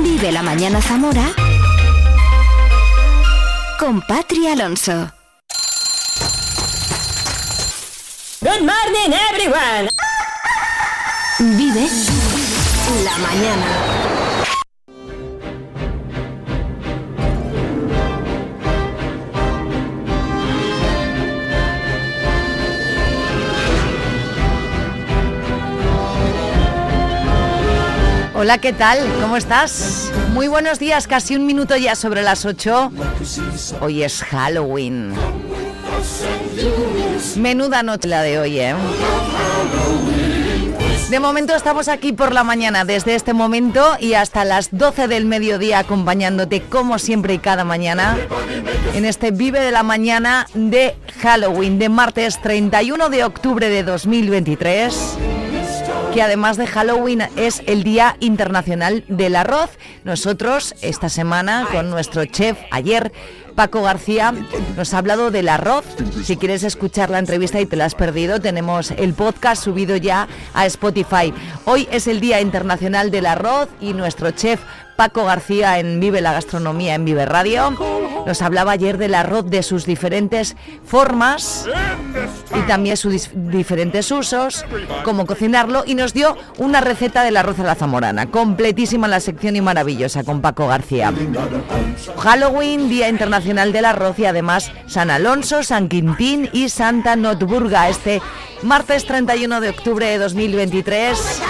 Vive la mañana Zamora con Patri Alonso. Good morning, everyone. Vive la mañana. Hola, ¿qué tal? ¿Cómo estás? Muy buenos días, casi un minuto ya sobre las 8. Hoy es Halloween. Menuda noche la de hoy, ¿eh? De momento estamos aquí por la mañana, desde este momento y hasta las 12 del mediodía acompañándote como siempre y cada mañana en este Vive de la Mañana de Halloween de martes 31 de octubre de 2023 que además de Halloween es el Día Internacional del Arroz. Nosotros esta semana con nuestro chef ayer Paco García nos ha hablado del arroz. Si quieres escuchar la entrevista y te la has perdido, tenemos el podcast subido ya a Spotify. Hoy es el Día Internacional del Arroz y nuestro chef Paco García en Vive la Gastronomía en Vive Radio. Nos hablaba ayer del arroz, de sus diferentes formas y también sus diferentes usos, cómo cocinarlo y nos dio una receta del arroz a la zamorana, completísima la sección y maravillosa con Paco García. Halloween, Día Internacional del Arroz y además San Alonso, San Quintín y Santa Notburga este martes 31 de octubre de 2023.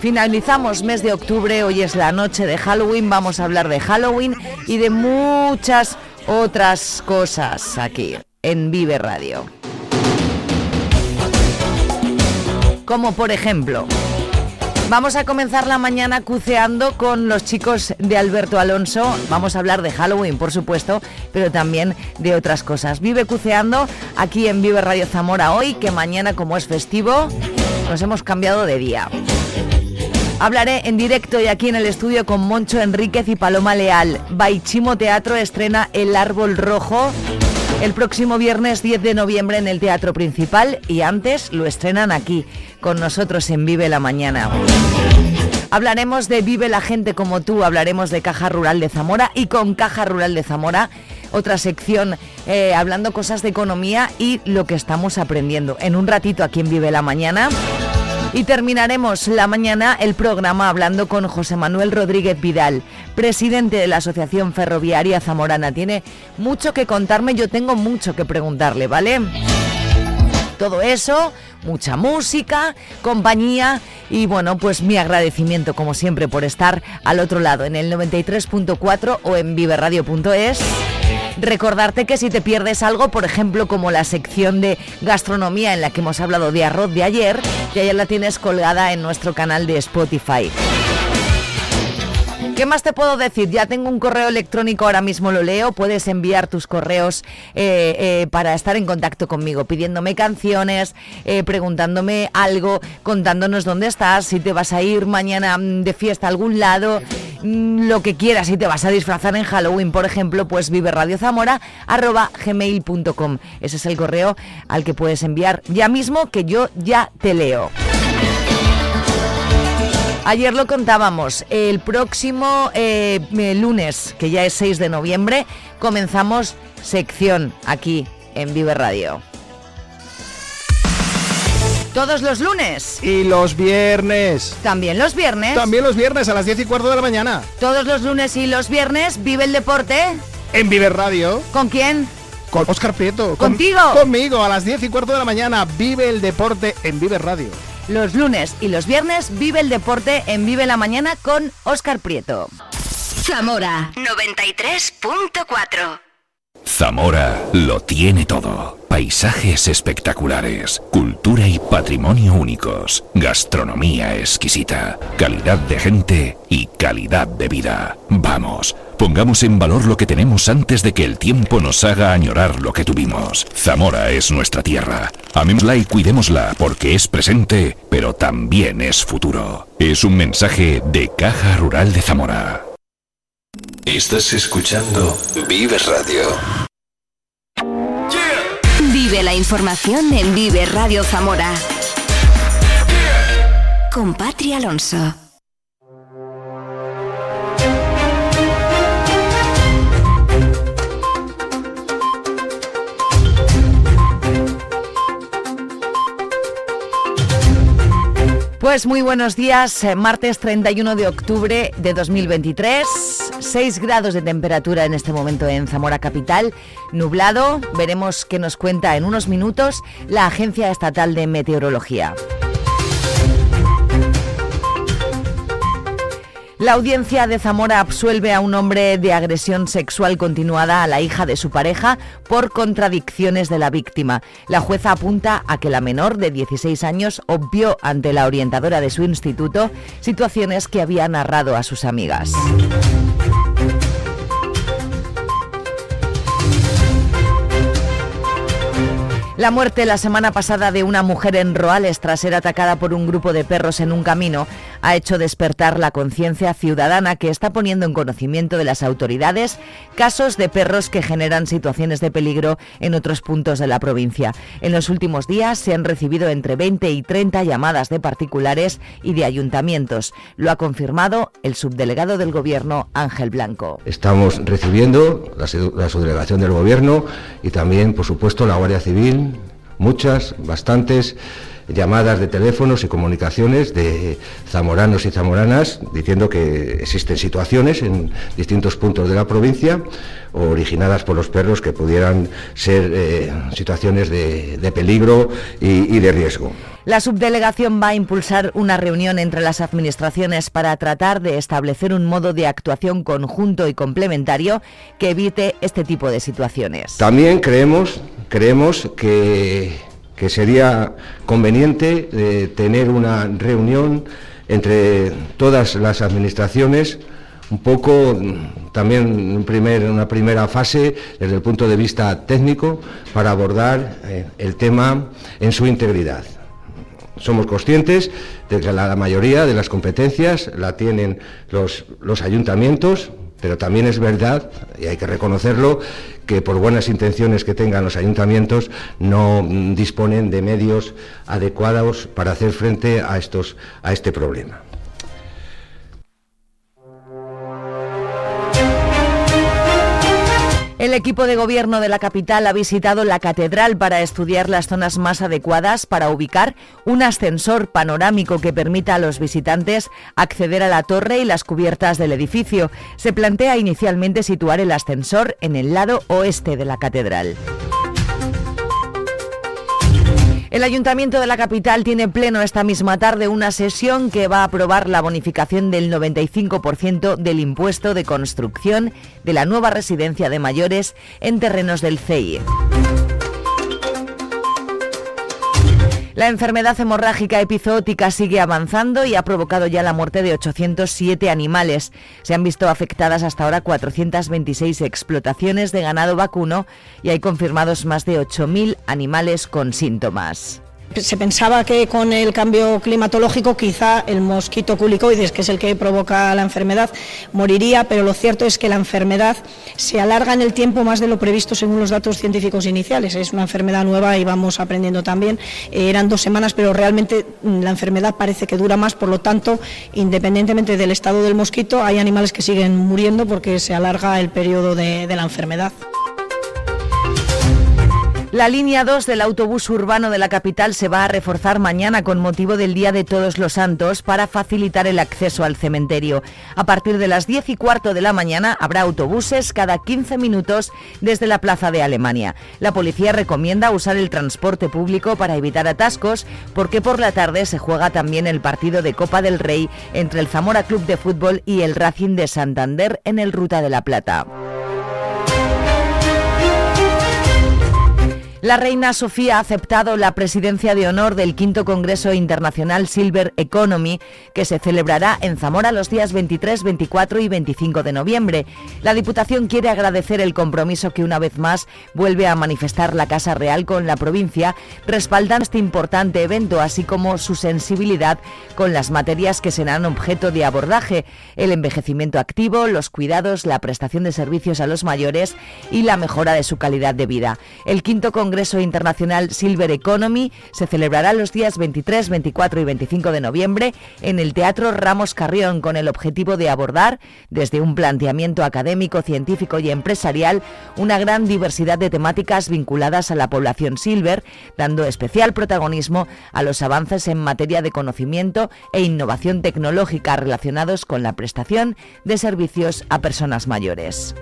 Finalizamos mes de octubre, hoy es la noche de Halloween, vamos a hablar de Halloween y de muchas otras cosas aquí en Vive Radio. Como por ejemplo, Vamos a comenzar la mañana cuceando con los chicos de Alberto Alonso. Vamos a hablar de Halloween, por supuesto, pero también de otras cosas. Vive cuceando aquí en Vive Radio Zamora hoy, que mañana como es festivo, nos hemos cambiado de día. Hablaré en directo y aquí en el estudio con Moncho Enríquez y Paloma Leal. Baichimo Teatro estrena El Árbol Rojo el próximo viernes 10 de noviembre en el Teatro Principal y antes lo estrenan aquí, con nosotros en Vive la Mañana. Hablaremos de Vive la gente como tú, hablaremos de Caja Rural de Zamora y con Caja Rural de Zamora, otra sección eh, hablando cosas de economía y lo que estamos aprendiendo. En un ratito aquí en Vive la Mañana. Y terminaremos la mañana el programa hablando con José Manuel Rodríguez Vidal, presidente de la Asociación Ferroviaria Zamorana. Tiene mucho que contarme, yo tengo mucho que preguntarle, ¿vale? Todo eso, mucha música, compañía y bueno, pues mi agradecimiento como siempre por estar al otro lado en el 93.4 o en viveradio.es Recordarte que si te pierdes algo, por ejemplo, como la sección de gastronomía en la que hemos hablado de arroz de ayer, que ya la tienes colgada en nuestro canal de Spotify. ¿Qué más te puedo decir? Ya tengo un correo electrónico, ahora mismo lo leo. Puedes enviar tus correos eh, eh, para estar en contacto conmigo, pidiéndome canciones, eh, preguntándome algo, contándonos dónde estás, si te vas a ir mañana mm, de fiesta a algún lado, mm, lo que quieras, si te vas a disfrazar en Halloween, por ejemplo, pues viveradiozamora.gmail.com. Ese es el correo al que puedes enviar ya mismo, que yo ya te leo. Ayer lo contábamos, el próximo eh, lunes, que ya es 6 de noviembre, comenzamos sección aquí en Vive Radio. Todos los lunes. Y los viernes. También los viernes. También los viernes a las 10 y cuarto de la mañana. Todos los lunes y los viernes vive el deporte. En Vive Radio. ¿Con quién? Con Oscar Prieto. ¿Contigo? conmigo a las 10 y cuarto de la mañana. Vive el deporte en Vive Radio. Los lunes y los viernes vive el deporte en Vive la Mañana con Oscar Prieto. Zamora 93.4 Zamora lo tiene todo. Paisajes espectaculares, cultura y patrimonio únicos, gastronomía exquisita, calidad de gente y calidad de vida. Vamos, pongamos en valor lo que tenemos antes de que el tiempo nos haga añorar lo que tuvimos. Zamora es nuestra tierra. Amémosla y cuidémosla porque es presente, pero también es futuro. Es un mensaje de Caja Rural de Zamora. Estás escuchando Vive Radio. Vive la información en Vive Radio Zamora. Con Patria Alonso. Pues muy buenos días, eh, martes 31 de octubre de 2023, 6 grados de temperatura en este momento en Zamora Capital, nublado, veremos qué nos cuenta en unos minutos la Agencia Estatal de Meteorología. La audiencia de Zamora absuelve a un hombre de agresión sexual continuada a la hija de su pareja por contradicciones de la víctima. La jueza apunta a que la menor de 16 años obvió ante la orientadora de su instituto situaciones que había narrado a sus amigas. La muerte la semana pasada de una mujer en Roales tras ser atacada por un grupo de perros en un camino ha hecho despertar la conciencia ciudadana que está poniendo en conocimiento de las autoridades casos de perros que generan situaciones de peligro en otros puntos de la provincia. En los últimos días se han recibido entre 20 y 30 llamadas de particulares y de ayuntamientos. Lo ha confirmado el subdelegado del Gobierno, Ángel Blanco. Estamos recibiendo la, subdelegación del Gobierno y también, por supuesto, la Guardia Civil muchas, bastantes llamadas de teléfonos y comunicaciones de zamoranos y zamoranas diciendo que existen situaciones en distintos puntos de la provincia originadas por los perros que pudieran ser eh, situaciones de, peligro y, y de riesgo. La subdelegación va a impulsar una reunión entre las administraciones para tratar de establecer un modo de actuación conjunto y complementario que evite este tipo de situaciones. También creemos, creemos que que sería conveniente eh, tener una reunión entre todas las administraciones, un poco mm, también en una primera fase desde el punto de vista técnico para abordar eh, el tema en su integridad. Somos conscientes de que la, mayoría de las competencias la tienen los ayuntamientos, pero también es verdad, y hay que reconocerlo, que por buenas intenciones que tengan los ayuntamientos no disponen de medios adecuados para hacer frente a, estos, a este problema. El equipo de gobierno de la capital ha visitado la catedral para estudiar las zonas más adecuadas para ubicar un ascensor panorámico que permita a los visitantes acceder a la torre y las cubiertas del edificio. Se plantea inicialmente situar el ascensor en el lado oeste de la catedral. El Ayuntamiento de la capital tiene pleno esta misma tarde una sesión que va a aprobar la bonificación del 95% del impuesto de construcción de la nueva residencia de mayores en terrenos del CEI. La enfermedad hemorrágica epizootica sigue avanzando y ha provocado ya la muerte de 807 animales. Se han visto afectadas hasta ahora 426 explotaciones de ganado vacuno y hay confirmados más de 8.000 animales con síntomas se pensaba que con el cambio climatológico quizá el mosquito culicoides, que es el que provoca la enfermedad, moriría, pero lo cierto es que la enfermedad se alarga en el tiempo más de lo previsto según los datos científicos iniciales. Es una enfermedad nueva y vamos aprendiendo también. Eh, eran dos semanas, pero realmente mm, la enfermedad parece que dura más, por lo tanto, independientemente del estado del mosquito, hay animales que siguen muriendo porque se alarga el periodo de la enfermedad. La línea 2 del autobús urbano de la capital se va a reforzar mañana con motivo del Día de Todos los Santos para facilitar el acceso al cementerio. A partir de las 10 y cuarto de la mañana habrá autobuses cada 15 minutos desde la Plaza de Alemania. La policía recomienda usar el transporte público para evitar atascos porque por la tarde se juega también el partido de Copa del Rey entre el Zamora Club de Fútbol y el Racing de Santander en el Ruta de la Plata. La reina Sofía ha aceptado la presidencia de honor del quinto Congreso Internacional Silver Economy, que se celebrará en Zamora los días 23, 24 y 25 de noviembre. La Diputación quiere agradecer el compromiso que una vez más vuelve a manifestar la Casa Real con la provincia, respaldando este importante evento, así como su sensibilidad con las materias que serán objeto de abordaje, el envejecimiento activo, los cuidados, la prestación de servicios a los mayores y la mejora de su calidad de vida. El quinto Congreso Congreso Internacional Silver Economy se celebrará los días 23, 24 y 25 de noviembre en el Teatro Ramos Carrión con el objetivo de abordar, desde un planteamiento académico, científico y empresarial, una gran diversidad de temáticas vinculadas a la población silver, dando especial protagonismo a los avances en materia de conocimiento e innovación tecnológica relacionados con la prestación de servicios a personas mayores.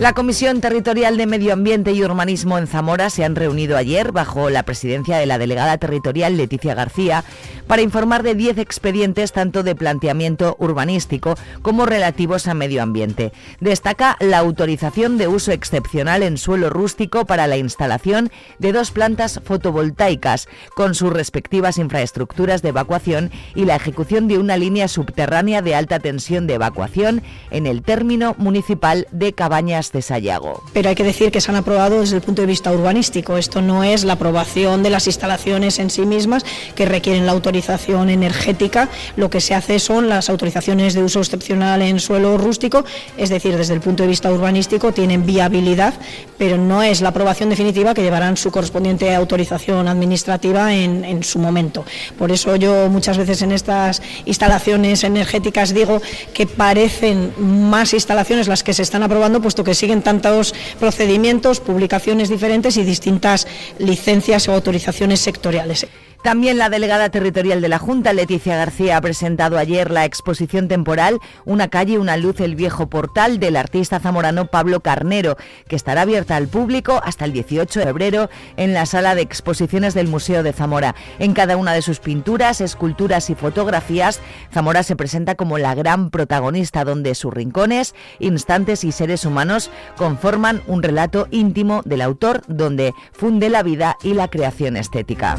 La Comisión Territorial de Medio Ambiente y Urbanismo en Zamora se han reunido ayer bajo la presidencia de la delegada territorial Leticia García para informar de 10 expedientes tanto de planteamiento urbanístico como relativos a medio ambiente. Destaca la autorización de uso excepcional en suelo rústico para la instalación de dos plantas fotovoltaicas con sus respectivas infraestructuras de evacuación y la ejecución de una línea subterránea de alta tensión de evacuación en el término municipal de Cabañas de Sayago. Pero hay que decir que se han aprobado desde el punto de vista urbanístico. Esto no es la aprobación de las instalaciones en sí mismas que requieren la autorización energética. Lo que se hace son las autorizaciones de uso excepcional en suelo rústico, es decir, desde el punto de vista urbanístico tienen viabilidad, pero no es la aprobación definitiva que llevarán su correspondiente autorización administrativa en, en su momento. Por eso yo muchas veces en estas instalaciones energéticas digo que parecen más instalaciones las que se están aprobando, puesto que siguen tantos procedimientos, publicaciones diferentes y distintas licencias o autorizaciones sectoriales. También la delegada territorial de la Junta, Leticia García, ha presentado ayer la exposición temporal Una calle, una luz, el viejo portal del artista zamorano Pablo Carnero, que estará abierta al público hasta el 18 de febrero en la sala de exposiciones del Museo de Zamora. En cada una de sus pinturas, esculturas y fotografías, Zamora se presenta como la gran protagonista, donde sus rincones, instantes y seres humanos conforman un relato íntimo del autor, donde funde la vida y la creación estética.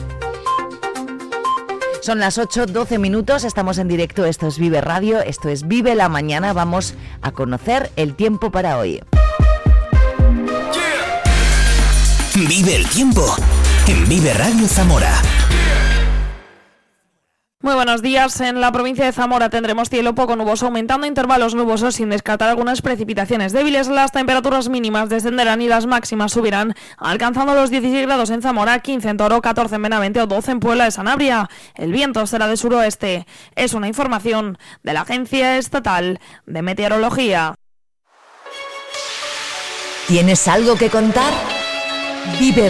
Son las 8, 12 minutos, estamos en directo, esto es Vive Radio, esto es Vive la Mañana, vamos a conocer el tiempo para hoy. Vive el tiempo en Vive Radio Zamora. Muy buenos días. En la provincia de Zamora tendremos cielo poco nuboso, aumentando intervalos nubosos sin descartar algunas precipitaciones débiles. Las temperaturas mínimas descenderán y las máximas subirán, alcanzando los 16 grados en Zamora, 15 en Toro, 14 en Benavente o 12 en Puebla de Sanabria. El viento será de suroeste. Es una información de la Agencia Estatal de Meteorología. ¿Tienes algo que contar? Vive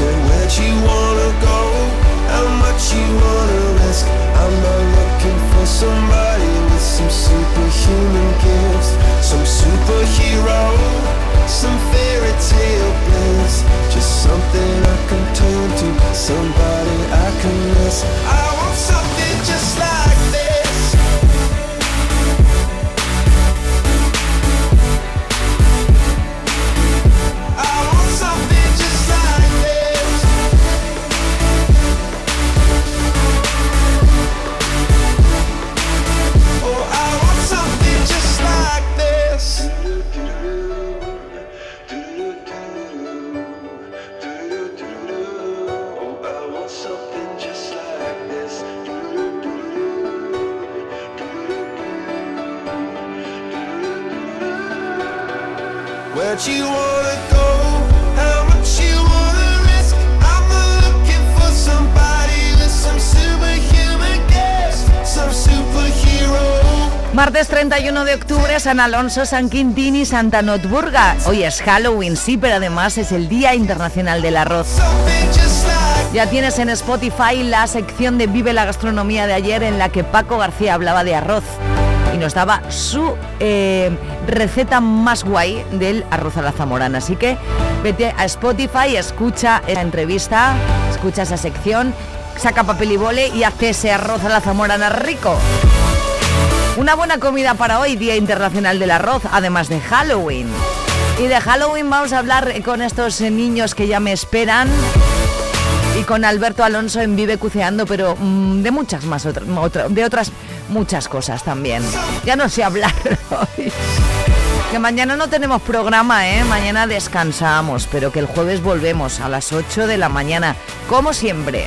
said, Where'd you wanna de octubre, San Alonso, San Quintín y Santa Notburga. Hoy es Halloween, sí, pero además es el Día Internacional del Arroz. Ya tienes en Spotify la sección de Vive la Gastronomía de ayer en la que Paco García hablaba de arroz y nos daba su eh, receta más guay del arroz a la zamorana. Así que vete a Spotify, escucha esa entrevista, escucha esa sección, saca papel y bole y hace ese arroz a la zamorana rico. Una buena comida para hoy, Día Internacional del Arroz, además de Halloween. Y de Halloween vamos a hablar con estos niños que ya me esperan y con Alberto Alonso en Vive Cuceando, pero mm, de muchas más, de otras muchas cosas también. Ya no sé hablar hoy. Que mañana no tenemos programa, ¿eh? Mañana descansamos, pero que el jueves volvemos a las 8 de la mañana, como siempre.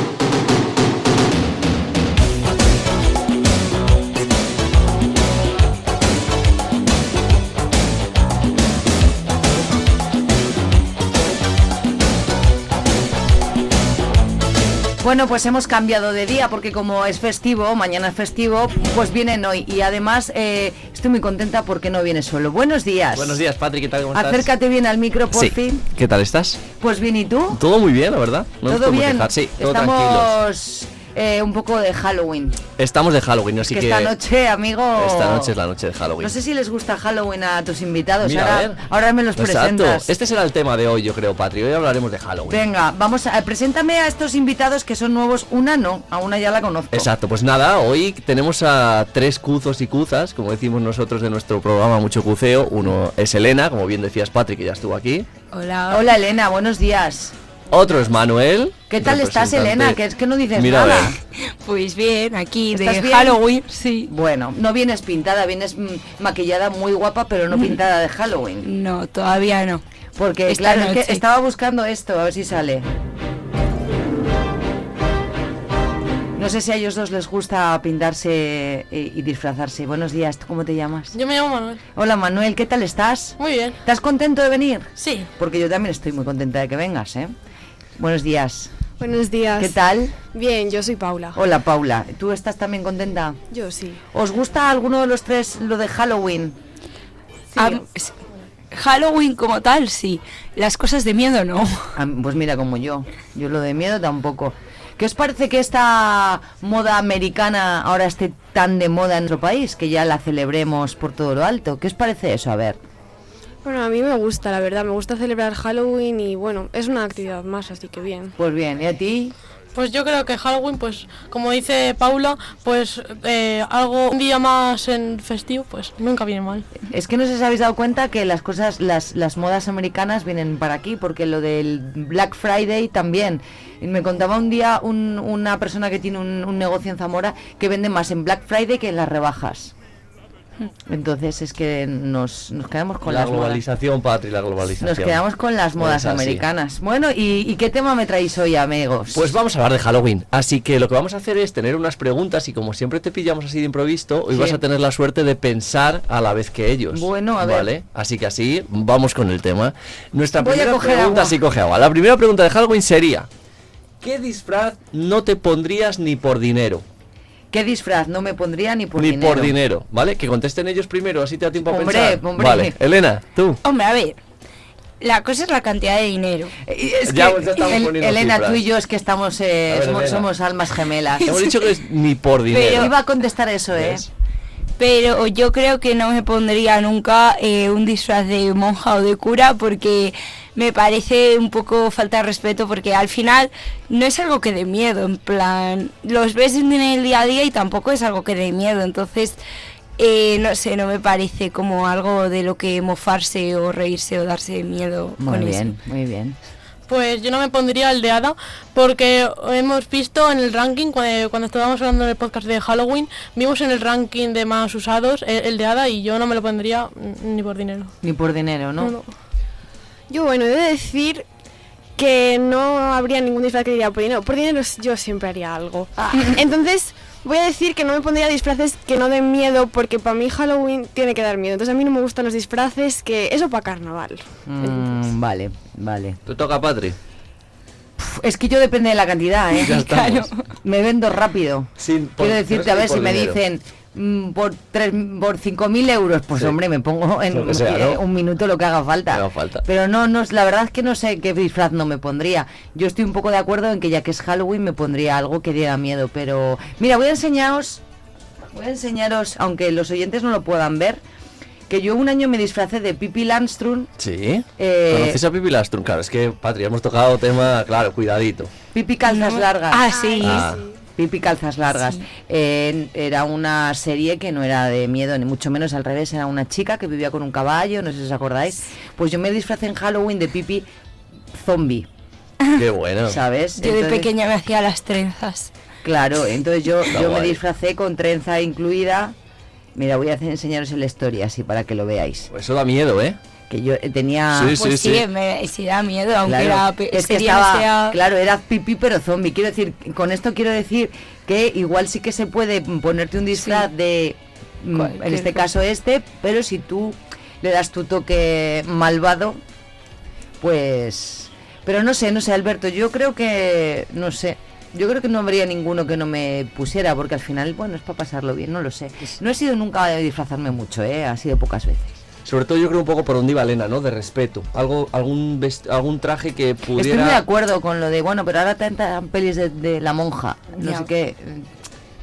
Bueno, pues hemos cambiado de día porque como es festivo, mañana es festivo, pues vienen hoy. Y además eh, estoy muy contenta porque no viene solo. Buenos días. Buenos días, Patrick, ¿qué tal? ¿Cómo estás? Acércate bien al micro, por Sí. fin. ¿Qué tal estás? Pues bien, ¿y tú? Todo muy bien, la verdad. No ¿Todo bien? Sí, todo tranquilos. Eh, un poco de Halloween. Estamos de Halloween, así que que... esta noche, amigo... Esta noche es la noche de Halloween. No sé si les gusta Halloween a tus invitados. Mira, a ahora, ver. ahora me los Exacto. presentas. Este será el tema de hoy, yo creo, Patri. Hoy hablaremos de Halloween. Venga, vamos a... Preséntame a estos invitados que son nuevos. Una no, a una ya la conozco. Exacto, pues nada, hoy tenemos a tres cuzos y cuzas, como decimos nosotros de nuestro programa Mucho Cuceo. Uno es Elena, como bien decías Patrick, que ya estuvo aquí. Hola. Hola, Elena, buenos días. Otro es Manuel. ¿Qué tal estás, Elena? Que es que no dices Mira, nada. Pues bien, aquí de ¿Estás bien? Halloween, sí. Bueno, no vienes pintada, vienes mm, maquillada muy guapa, pero no pintada de Halloween. No, todavía no. Porque, Esta claro, es que estaba buscando esto, a ver si sale. No sé si a ellos dos les gusta pintarse eh, y disfrazarse. Buenos días, ¿tú ¿cómo te llamas? Yo me llamo Manuel. Hola Manuel, ¿qué tal estás? Muy bien. ¿Estás contento de venir? Sí. Porque yo también estoy muy contenta de que vengas, ¿eh? Buenos días. Buenos días. ¿Qué tal? Bien, yo soy Paula. Hola Paula, ¿tú estás también contenta? Yo sí. ¿Os gusta alguno de los tres lo de Halloween? Ah, Halloween como tal, sí. Las cosas de miedo no. Ah, Pues mira, como yo. Yo lo de miedo tampoco. ¿Qué os parece que esta moda americana ahora esté tan de moda en nuestro país? Que ya la celebremos por todo lo alto. ¿Qué os parece eso? A ver. Bueno, a mí me gusta, la verdad. Me gusta celebrar Halloween y bueno, es una actividad más, así que bien. Pues bien, ¿y a ti? Pues yo creo que Halloween, pues como dice Paula, pues eh, algo un día más en festivo, pues nunca viene mal. Es que no sé si os habéis dado cuenta que las cosas, las, las modas americanas vienen para aquí, porque lo del Black Friday también. Y me contaba un día un- una persona que tiene un, un negocio en Zamora que vende más en Black Friday que en las rebajas. Entonces es que nos, nos quedamos con la las modas. globalización, Patri, la globalización. Nos quedamos con las modas americanas. Bueno, ¿y, y qué tema me traéis hoy, amigos? Pues vamos a hablar de Halloween. Así que lo que vamos a hacer es tener unas preguntas y como siempre te pillamos así de improviso, hoy Sí. vas a tener la suerte de pensar a la vez que ellos. Bueno, a ver. Vale, así que así vamos con el tema. Nuestra Voy a primera pregunta, sí coge agua. La primera pregunta de Halloween sería, ¿Qué disfraz no te pondrías ni por dinero? ¿Qué disfraz no me pondría ni por ni dinero? por dinero, ¿vale? Que contesten ellos primero, así te da tiempo a pensar. hombre. Vale, Elena, tú. Hombre, a ver. La cosa es la cantidad de dinero. Es Ya, que, ya El- Elena, cifras. tú y yo es que estamos, eh, ver, somos, almas gemelas. Hemos dicho que es ni por dinero. Pero iba a contestar eso, ¿eh? ¿Ves? Pero yo creo que no me pondría nunca eh, un disfraz de monja o de cura porque me parece un poco falta de respeto porque al final no es algo que dé miedo, en plan, los ves en el día a día y tampoco es algo que dé miedo, entonces eh, no sé, no me parece como algo de lo que mofarse o reírse o darse miedo Muy con bien, muy bien. Pues yo no me pondría el de Hada porque hemos visto en el ranking, cuando, cuando estábamos hablando en el podcast de Halloween, vimos en el ranking de más usados el, el de Hada y yo no me lo pondría mm, ni por dinero. Ni por dinero, ¿no? No, no. Yo, bueno, he de decir que no habría ningún disfraz que diría por dinero. Por dinero yo siempre haría algo. Entonces, voy a decir que no me pondría disfraces que no den miedo porque para mí Halloween tiene que dar miedo. Entonces, a mí no me gustan los disfraces que... Eso para carnaval. Mm, vale, vale. Te toca, Patri. Es que yo depende de la cantidad, ¿eh? Ya estamos. Me vendo rápido. Sin, por- Quiero decirte, a ver si me dicen por tres, por 5.000 euros, pues Sí. hombre, me pongo en un minuto lo que haga falta. Haga. Pero no, no, la verdad es que no sé qué disfraz no me pondría. Yo estoy un poco de acuerdo en que ya que es Halloween me pondría algo que diera miedo, pero mira, voy a enseñaros, voy a enseñaros, aunque los oyentes no lo puedan ver, que yo un año me disfracé de Pippi Landström. Sí. Eh, ¿Conoces a Pipi Lastrum? Claro, es que, Patri, hemos tocado tema, claro, cuidadito. Pipi calzas largas. Ah, sí. Ah. Pipi calzas largas. Eh, era una serie que no era de miedo, ni mucho menos al revés. Era una chica que vivía con un caballo, no sé si os acordáis. Pues yo me disfracé en Halloween de Pipi zombie, Qué bueno. ¿sabes? Yo de pequeña me hacía las trenzas. Claro, entonces yo, Está yo me disfracé con trenza incluida. Mira, voy a hacer, enseñaros la historia así para que lo veáis. Pues Eso da miedo, ¿eh? Que yo eh, tenía... Sí, Pues sí, sí. me, sí da miedo, aunque Claro, era es que estaba, sea- claro, era pipí pero zombie. Quiero decir, con esto quiero decir que igual sí que se puede ponerte un disfraz de, mm, en este cosa. caso este, pero si tú le das tu toque malvado, pues, pero no sé, no sé, Alberto, yo creo que, no sé. Yo creo que no habría ninguno que no me pusiera, porque al final, bueno, es para pasarlo bien, no lo sé. No he sido nunca de disfrazarme mucho, ¿eh? Ha sido pocas veces. Sobre todo yo creo un poco por donde iba Elena, ¿no? De respeto. Algo, algún, vest- algún traje que Estoy muy de pudiera... acuerdo con lo de, bueno, pero ahora tantas pelis de, de la monja, no sé qué.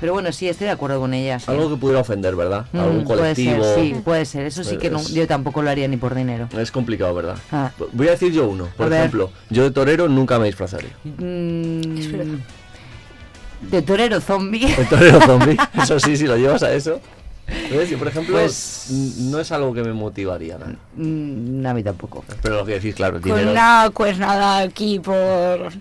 Pero bueno, sí, estoy de acuerdo con ellas. sí. Algo que pudiera ofender, ¿verdad? Mm, Algún colectivo. Puede ser, sí, puede ser. Eso sí que no- Pues- yo tampoco lo haría ni por dinero. Es complicado, ¿verdad? Ah. Voy a decir yo uno. Por A ver. ejemplo, yo de torero nunca me disfrazaría. Mm, de torero zombie. De torero zombie. Eso sí, si lo llevas a eso. Yo, por ejemplo, Pues- no es algo que me motivaría nada. Mm, a mí tampoco. Pero lo que decís, claro, con dinero. una cuernada aquí por...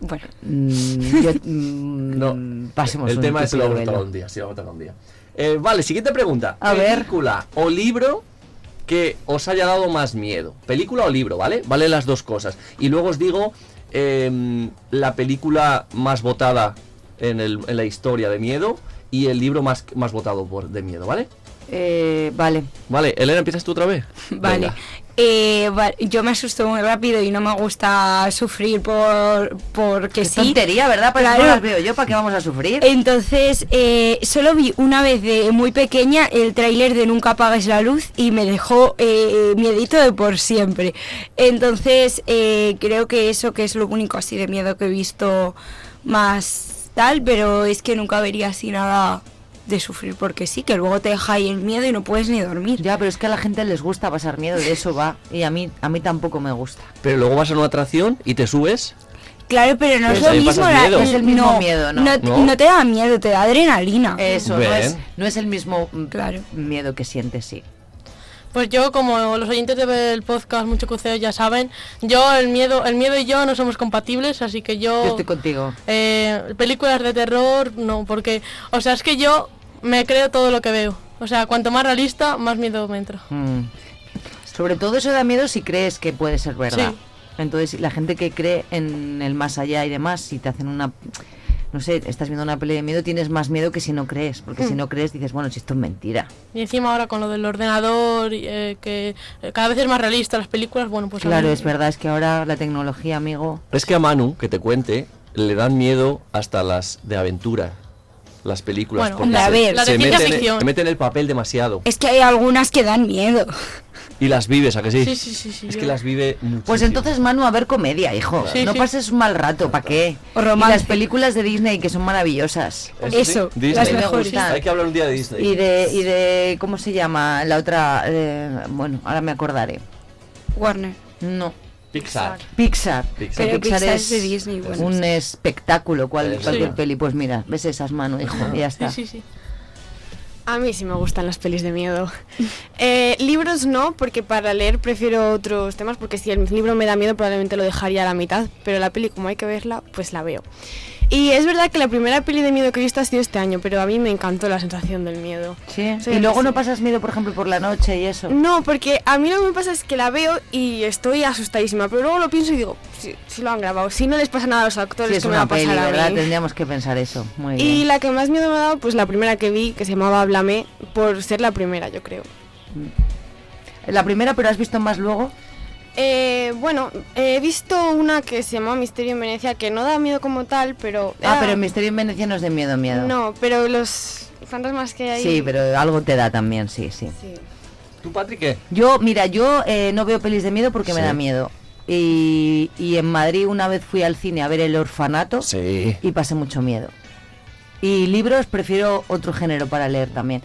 Bueno, yo, No, pasemos el un tema es lo vamos a un día. Sí, vamos a tocar un día. Eh, vale, siguiente pregunta. A ver. Película o libro que os haya dado más miedo. Película o libro, ¿vale? Vale las dos cosas. Y luego os digo em, la película más votada en, el- en la historia de miedo y el libro más, más votado por, de miedo, ¿vale? Eh, vale. Vale, Elena, ¿empiezas tú otra vez? vale. Eh, va- yo me asusto muy rápido y no me gusta sufrir por porque Qué sí. tontería, ¿verdad? Para eso Claro. no las veo yo, ¿para qué vamos a sufrir? Entonces, eh, solo vi una vez de muy pequeña el tráiler de Nunca apagues la luz y me dejó eh, miedito de por siempre. Entonces, eh, creo que eso que es lo único así de miedo que he visto más tal, pero es que nunca vería así nada de sufrir porque sí, que luego te deja ahí el miedo y no puedes ni dormir. Ya, pero es que a la gente les gusta pasar miedo, de eso va. Y a mí, a mí tampoco me gusta. Pero luego vas a una atracción y te subes. Claro, pero no Pero es lo ahí mismo. la-. Es el mismo miedo, ¿no? No, ¿No? no te da miedo, te da adrenalina. Eso, es, no es el mismo Claro. miedo que sientes, sí. Pues yo, como los oyentes del podcast Mucho Cuceo ya saben, yo el miedo, el miedo y yo no somos compatibles, así que yo, Yo estoy contigo. eh, películas de terror no, porque, o sea, es que yo me creo todo lo que veo. O sea, cuanto más realista, más miedo me entra. Mm. Sobre todo eso da miedo si crees que puede ser verdad. Sí. Entonces, la gente que cree en el más allá y demás, si te hacen una... No sé, estás viendo una peli de miedo, tienes más miedo que si no crees. Porque si Mm. no crees, dices, bueno, si esto es mentira. Y encima ahora con lo del ordenador, eh, que eh, cada vez es más realista las películas, bueno, pues claro, mí- es verdad, es que ahora la tecnología, amigo... Es que a Manu, que te cuente, le dan miedo hasta las de aventura, las películas. Bueno, porque se- ver. De se ciencia meten, ficción. se meten en el papel demasiado. Es que hay algunas que dan miedo. Y las vives, ¿a que sí? Sí, sí, sí, sí, Es yo- que las vive muchísimo. Pues entonces, Manu, a ver comedia, hijo. Sí, no sí. pases un mal rato, ¿para qué? O Y las películas de Disney que son maravillosas. Eso sí, Disney. me mejores. gustan. Hay que hablar un día de Disney. Y de, y de ¿cómo se llama? La otra, eh, bueno, ahora me acordaré. Warner. No. Pixar. Pixar. Pixar. Es de Disney, bueno. un espectáculo, cual, cualquier Sí. peli. Pues mira, ves esas manos, hijo, y ya está. Sí, sí, sí. A mí sí me gustan las pelis de miedo. Eh, libros no, porque para leer prefiero otros temas, porque si el libro me da miedo probablemente lo dejaría a la mitad, pero la peli como hay que verla, pues la veo. Y es verdad que la primera peli de miedo que he visto ha sido este año, pero a mí me encantó la sensación del miedo. Sí. Sí, y luego sí. no pasas miedo, por ejemplo, por la noche y eso. No, porque a mí lo que me pasa es que la veo y estoy asustadísima, pero luego lo pienso y digo, si, si lo han grabado, si no les pasa nada a los actores, Sí, es que me va una a pasar peli, a ¿verdad? Tendríamos que pensar eso. Muy Y la que más miedo me ha dado, pues la primera que vi, que se llamaba Háblame, por ser la primera, yo creo. La primera, pero has visto más luego. Eh, bueno, he visto una que se llamaba Misterio en Venecia, que no da miedo como tal, pero... Ah, era- pero el misterio en Venecia no es de miedo, miedo. No, pero los fantasmas que hay... Sí, pero algo te da también, sí, sí. ¿Tú, Patrick, qué? Yo, mira, yo eh, no veo pelis de miedo porque me Sí. da miedo. Y, y en Madrid una vez fui al cine a ver El Orfanato Sí. y pasé mucho miedo. Y libros prefiero otro género para leer también.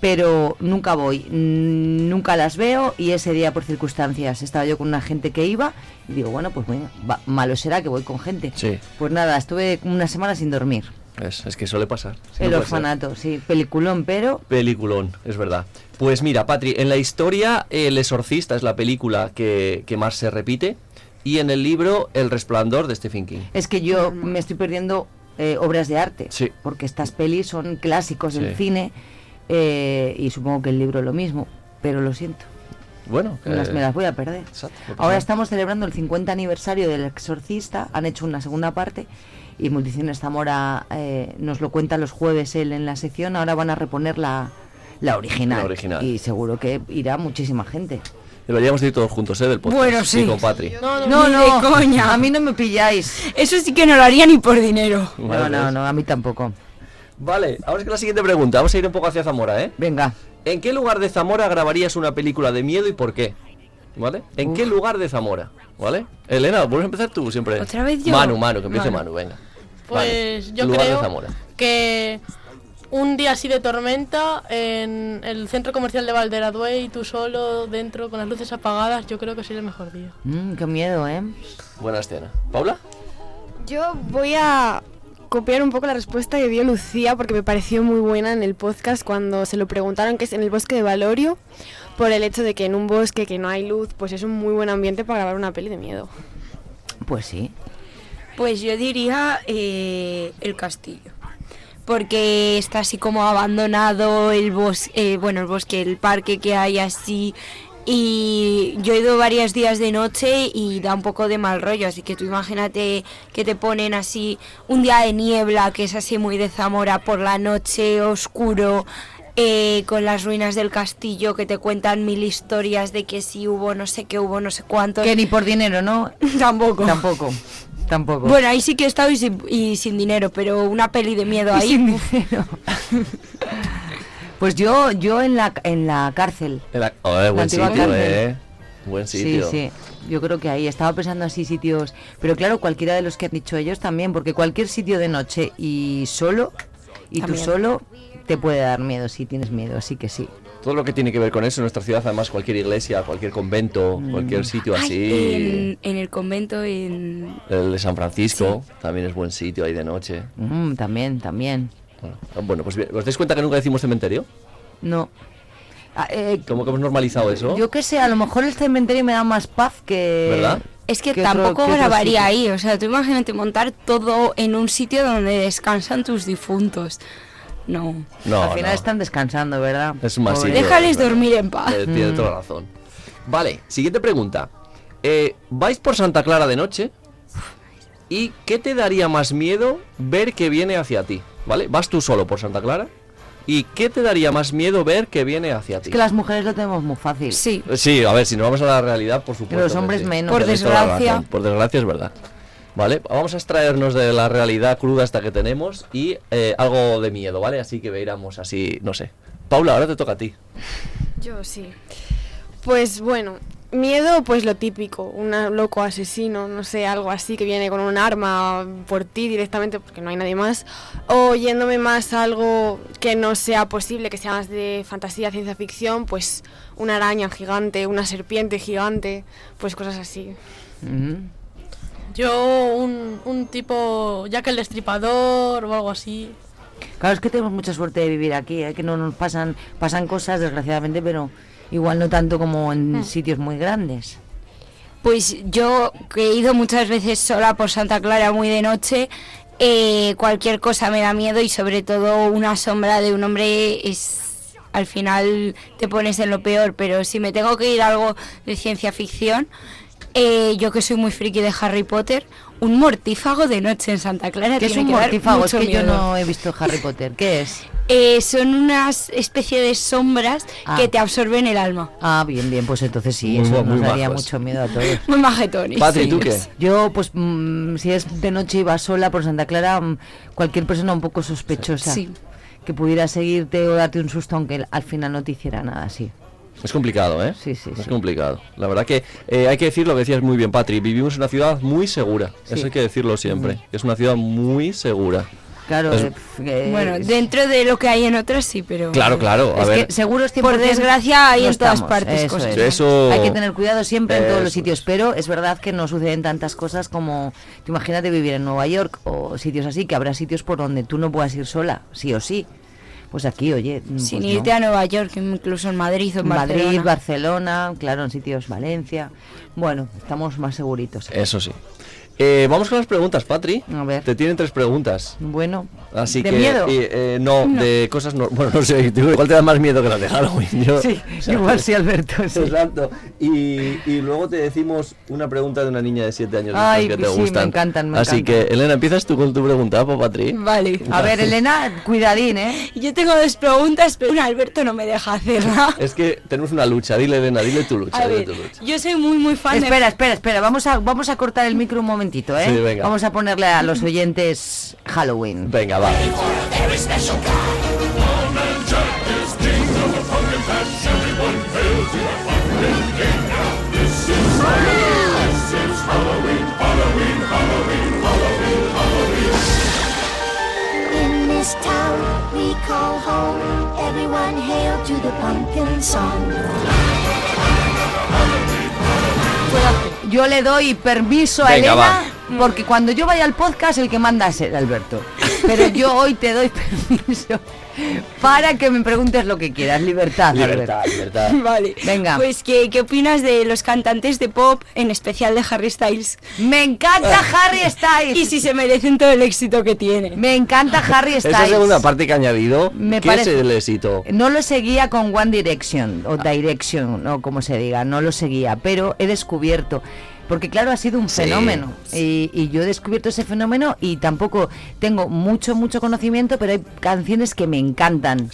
Pero nunca voy, mm, nunca las veo y ese día por circunstancias estaba yo con una gente que iba y digo, bueno, pues va- malo será que voy con gente. Sí. Pues nada, estuve una semana sin dormir. Es, es que suele pasar. Sí, El no orfanato, sí, peliculón, pero Peliculón, es verdad. Pues mira, Patri, en la historia El Exorcista es la película que, que más se repite y en el libro El Resplandor de Stephen King. es que yo me estoy perdiendo eh, obras de arte, Sí. porque estas pelis son clásicos del Sí. cine eh, y supongo que el libro lo mismo, pero lo siento, Bueno, me las, me las voy a perder. exacto, no Ahora estamos celebrando el 50 aniversario del Exorcista, han hecho una segunda parte y Multiciones Zamora eh, nos lo cuenta los jueves él en la sección, ahora van a reponer la, la original. La original. Y seguro que irá muchísima gente. Deberíamos de ir todos juntos, ¿eh? Del podcast. Bueno, sí. con Patri. No, No, no, de coña. a mí no me pilláis. Eso sí que no lo haría ni por dinero. No, Vale, no, ¿ves? no, a mí tampoco. Vale, ahora es que la siguiente pregunta. Vamos a ir un poco hacia Zamora, ¿eh? Venga. ¿En qué lugar de Zamora grabarías una película de miedo y por qué? ¿Vale? ¿En qué lugar de Zamora? ¿Vale? Elena, ¿puedes empezar tú siempre? ¿Otra vez yo? Manu, Manu, que empiece Manu. Manu, venga. Pues Vale, yo lugar creo de Zamora. que un día así de tormenta en el centro comercial de Valderaduey, tú solo dentro con las luces apagadas, yo creo que sería el mejor día. Mm, qué miedo, ¿eh? Buena escena. ¿Paula? Yo voy a copiar un poco la respuesta que dio Lucía porque me pareció muy buena en el podcast cuando se lo preguntaron que es en el bosque de Valorio por el hecho de que en un bosque que no hay luz pues es un muy buen ambiente para grabar una peli de miedo. Pues sí. Pues yo diría eh, el castillo. Porque está así como abandonado el bosque, bueno, el bosque, el parque que hay así. Y yo he ido varios días de noche y da un poco de mal rollo. Así que tú imagínate que te ponen así un día de niebla, que es así muy de Zamora, por la noche, oscuro, eh, con las ruinas del castillo, que te cuentan mil historias de que si hubo, no sé qué hubo, no sé cuántos. Que ni por dinero, ¿no? Tampoco. Tampoco. Tampoco. Bueno, ahí sí que he estado y sin, y sin dinero, pero una peli de miedo Y ahí. sin uf. Pues yo, yo en la, en la cárcel. En la- Oh, eh, buen sitio, cárcel. eh. Buen sitio. Sí, sí. Yo creo que ahí estaba pensando así sitios, pero claro, cualquiera de los que han dicho ellos también, porque cualquier sitio de noche y solo y También. tú solo te puede dar miedo si tienes miedo, así que sí. Todo lo que tiene que ver con eso en nuestra ciudad, además, cualquier iglesia, cualquier convento, Mm. cualquier sitio Ay, así. en, en el convento en El de San Francisco también es buen sitio ahí de noche. Mm, también, también. Bueno, bueno, pues bien, ¿os dais cuenta que nunca decimos cementerio? No. Ah, eh, ¿Cómo que hemos normalizado eso? yo qué sé, a lo mejor el cementerio me da más paz que. ¿Verdad? es que ¿Qué otro- tampoco otro grabaría ahí, o sea, tú imagínate montar todo en un sitio donde descansan tus difuntos. No. No, Al final no. están descansando, ¿verdad? Es más sitio, Déjales verdad. dormir en paz. Eh, tiene Mm. toda la razón. Vale, siguiente pregunta. Eh, ¿Vais por Santa Clara de noche? ¿Y qué te daría más miedo ver que viene hacia ti? ¿Vale? ¿Vas tú solo por Santa Clara? ¿Y qué te daría más miedo ver que viene hacia ti? Es que las mujeres lo tenemos muy fácil. Sí. Sí, a ver, si nos vamos a la realidad, por supuesto. Los que hombres sí. menos. Por desgracia. Por desgracia es verdad. ¿vale? Vamos a extraernos de la realidad cruda hasta que tenemos y eh, algo de miedo, ¿vale? Así que veamos así, no sé. Paula, ahora te toca a ti. Yo sí. Pues bueno, miedo, pues lo típico, un loco asesino, no sé, algo así que viene con un arma por ti directamente porque no hay nadie más, o yéndome más a algo que no sea posible, que sea más de fantasía, ciencia ficción, pues una araña gigante, una serpiente gigante, pues cosas así. Yo un, un tipo, ya que el destripador o algo así. Claro, es que tenemos mucha suerte de vivir aquí, ¿eh? que no nos pasan, pasan cosas desgraciadamente, pero igual no tanto como en sitios muy grandes. Pues yo que he ido muchas veces sola por Santa Clara muy de noche, eh, cualquier cosa me da miedo y sobre todo una sombra de un hombre es al final te pones en lo peor, pero si me tengo que ir a algo de ciencia ficción, eh, yo que soy muy friki de Harry Potter, un mortífago de noche en Santa Clara ¿Qué es un que mortífago? Es que yo no he visto Harry Potter. ¿Qué es? Eh, son unas especie de sombras Ah. que te absorben el alma. Ah, bien, bien, pues entonces sí, Muy eso ma- nos muy daría mucho miedo a todos. Muy majetones. Patri, sí. ¿tú qué? Yo, pues, mm, si es de noche y vas sola por Santa Clara, mm, cualquier persona un poco sospechosa Sí. que pudiera seguirte o darte un susto, aunque al final no te hiciera nada así. Es complicado, ¿eh? Sí, sí, Es sí. complicado. La verdad que eh, hay que decir lo que decías muy bien, Patri. Vivimos en una ciudad muy segura. Sí. Eso hay que decirlo siempre. Es una ciudad muy segura. Claro, Es- eh, que- Bueno, dentro de lo que hay en otras sí, pero... Claro, claro. A es ver. que seguros 100% Por desgracia hay no en todas estamos, partes eso cosas. es. Eso- Hay que tener cuidado siempre en todos los sitios, pero es verdad que no suceden tantas cosas como, tú imagínate vivir en Nueva York o sitios así, que habrá sitios por donde tú no puedas ir sola, sí o sí. Pues aquí, oye, mm, Sin pues irte no. a Nueva York, incluso en Madrid o en Madrid, Barcelona. Barcelona, claro, en sitios Valencia. Bueno, estamos más seguritos. Eso sí. Eh, vamos con las preguntas, Patri. A ver. Te tienen tres preguntas. Bueno, Así ¿De que. miedo? y, eh, no, de cosas. No, bueno, no sé. Igual te da más miedo que las de Halloween. Yo, Sí, o sea, igual sí, Alberto. sí. Exacto. Y, y luego te decimos una pregunta de una niña de 7 años de Ay, que te sí, me encantan, me Así encantan. que, Elena, empiezas tú con tu pregunta, Patri. Vale. A ver, Elena, cuidadín, ¿eh? Yo tengo dos preguntas, pero una Alberto no me deja hacerla. Es que tenemos una lucha. Dile, Elena, dile tu lucha. A dile ver, tu lucha. yo soy muy, muy fan Espera, espera, espera. Vamos a, vamos a cortar el micro un momentito, ¿eh? Sí, venga. Vamos a ponerle a los oyentes Halloween. Venga, va. In this town we call home, everyone hail to the pumpkin song. Yo le doy permiso a Elena, porque cuando yo vaya al podcast el que manda es el Alberto. Pero yo hoy te doy permiso para que me preguntes lo que quieras. Libertad, Libertad, libertad. Vale. Venga. Pues, ¿qué, ¿qué opinas de los cantantes de pop, en especial de Harry Styles? Me encanta Harry Styles. Y si se merecen todo el éxito que tiene. Me encanta Harry Esa Styles. segunda parte que ha añadido, Me ¿qué parece- es el éxito? No lo seguía con One Direction o Direction o como se diga, no lo seguía, pero he descubierto. Porque claro, ha sido un Sí, fenómeno y, y yo he descubierto ese fenómeno y tampoco tengo mucho, mucho conocimiento, pero hay canciones que me encantan.